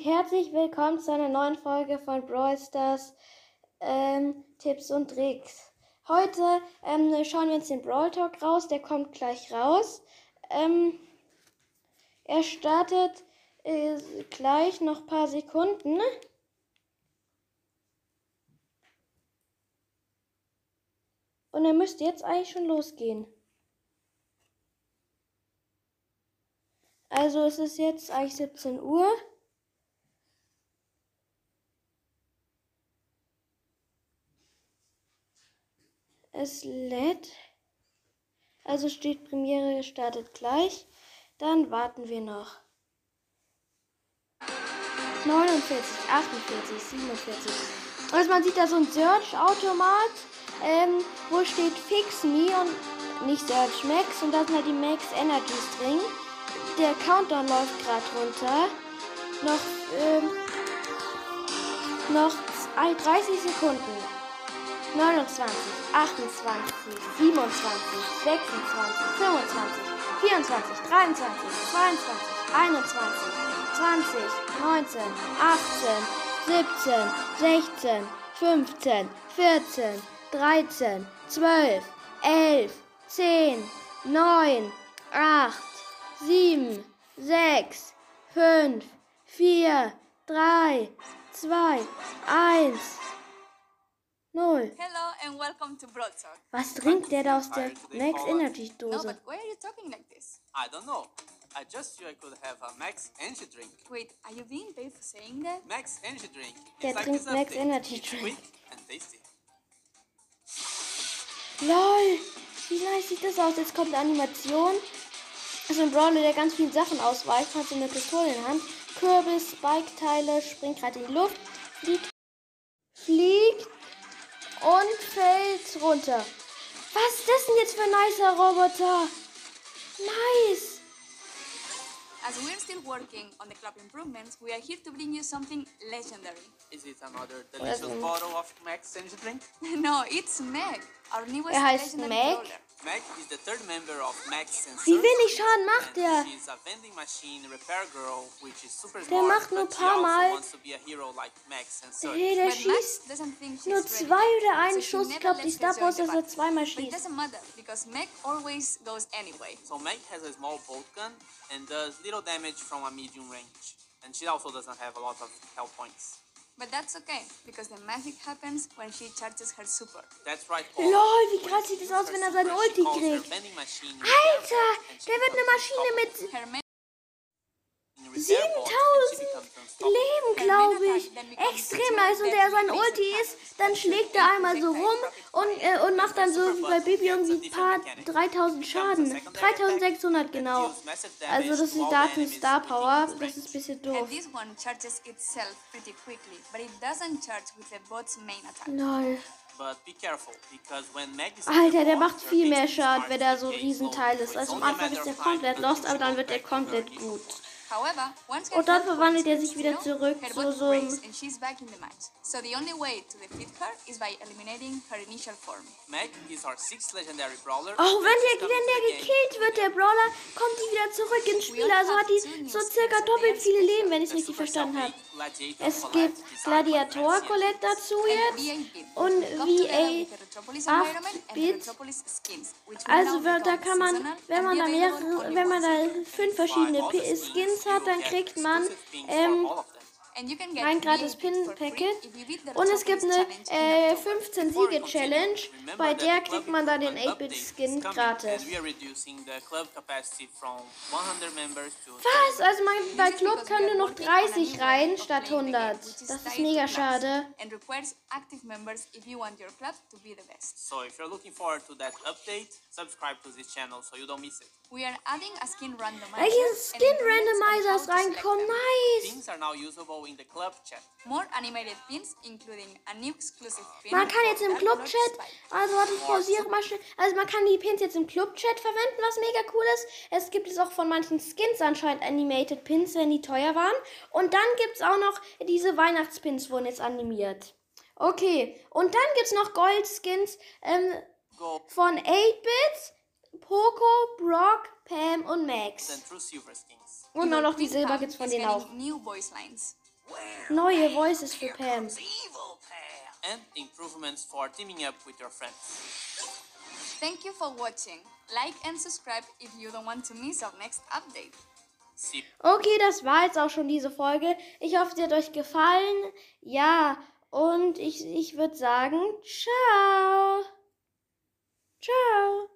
herzlich willkommen zu einer neuen Folge von Brawl Stars ähm, Tipps und Tricks. Heute ähm, schauen wir uns den Brawl Talk raus, der kommt gleich raus. Ähm, er startet äh, gleich noch ein paar Sekunden. Und er müsste jetzt eigentlich schon losgehen. Also es ist jetzt eigentlich 17 Uhr. Es lädt. Also steht Premiere startet gleich. Dann warten wir noch. 49, 48, 47. Also man sieht da so ein Search-Automat, ähm, wo steht Fix Me und nicht Search Max und da sind halt die Max Energies drin. Der Countdown läuft gerade runter. Noch, ähm, noch 30 Sekunden. 29, 28, 27, 26, 25, 24, 23, 22, 21, 20, 19, 18, 17, 16, 15, 14, 13, 12, 11, 10, 9, 8, 7, 6, 5, 4, 3, 2, 1, 0. Hello and welcome to Broad Talk. Was trinkt der da aus der Max Energy No, Dose? but why are you talking like this? I don't know. I just feel I could have a Max Energy drink. Wait, are you being paid for saying that? Max Energy drink. Der It's like trinkt Max. Energy drink. Quick and tasty. LOL! Wie nice sieht das aus? Jetzt kommt eine Animation. Das ist ein Brawler, der ganz viele Sachen ausweicht, hat so eine Pistole in der Hand. Kürbis, Spike-Teile, springt gerade in die Luft, fliegt, fliegt und fällt runter. Was ist das denn jetzt für ein nicer Roboter? Nice! As we're still working on the club improvements, we are here to bring you something legendary. Is it another delicious bottle of Max Energy drink? no, it's Meg, our newest Er heißt legendary Meg? brawler. Meg is the third member of Max and Wie Search, wenig Schaden macht der? Der macht nur she paar also Mal-. Hey, der schießt nur zwei oder einen Schuss. Ich glaube, die Star Wars, dass er zweimal But it schießt. doesn't matter because Meg always goes anyway. So Meg has a small bolt gun and does little damage from a medium range. And she also doesn't have a lot of health points. But that's okay because the magic happens when she charges her super. That's right, Paul. LOL, wie krass sieht das aus, wenn er seine Ulti kriegt. Alter, der wird eine Maschine mit Her main 7000 Leben, glaube ich. Extrem nice. Und der sein Ulti ist, dann schlägt er einmal so rum und, äh, und macht dann so wie bei Baby irgendwie ein paar 3000 Schaden. 3600 genau. Also das ist die Daten Star Power. Das ist ein bisschen doof. And this one charges itself pretty quickly, but it doesn't charge with the bot's main attack. Lol. But be careful, because when Meg is Alter, der macht viel mehr Schaden, wenn er so ein Riesenteil ist. So Also am Anfang ist der komplett lost, aber dann wird er komplett gut. Und dann verwandelt er sich wieder zurück zu so einem-. So the only way to defeat her is by eliminating her initial form. Meg is our sixth legendary brawler. Auch wenn der, wenn der gekillt wird, der Brawler, kommt die wieder zurück ins Spiel. Also hat die so circa doppelt viele Leben, wenn ich es richtig verstanden habe. Es gibt Gladiator Colette dazu jetzt VA und VA with the Retropolis 8 environment and the Bit. Retropolis skins, which will Also now wer- da kann man, wenn man da mehrere, wenn man da fünf verschiedene P Skins hat, dann kriegt man ähm, Ein gratis Pin-Packet. Und es gibt eine äh, October. 15 Siege Challenge, bei der kriegt man dann den 8-Bit Skin gratis. And we are reducing the club capacity from 100 members to Was? Also man, bei Club können nur noch working on a 30 new way rein of statt playing the game, 100. which is Das ist mega schade. And requires active members if you want your club to be the best. So if you're looking forward to that update, subscribe to this channel so you don't miss it. We are adding a skin randomizer. Welche and Skin Randomizer ist reingekommen? Nice! In the club chat. More animated pins, including a new exclusive pin. Man kann jetzt im Clubchat, Spike. also warte, ich pausiere mal schnell. Also man kann die Pins jetzt im Clubchat verwenden, was mega cool ist. Es gibt es auch von manchen Skins anscheinend Animated Pins, wenn die teuer waren. Und dann gibt es auch noch diese Weihnachtspins wurden jetzt animiert. Okay, und dann gibt es noch Gold-Skins ähm, Go von 8-Bits, Poco, Brock, Pam und Max. and true silver skins. Und auch noch die Silber gibt es von denen auch. New voice lines. Neue Voices für Pam. Evil Pam. and improvements for teaming up with your friends. Thank you for watching. Like and subscribe if you don't want to miss our next update. See Okay, das war jetzt auch schon diese Folge. Ich hoffe, sie hat euch gefallen. Ja, und ich, ich würde sagen, ciao. Ciao.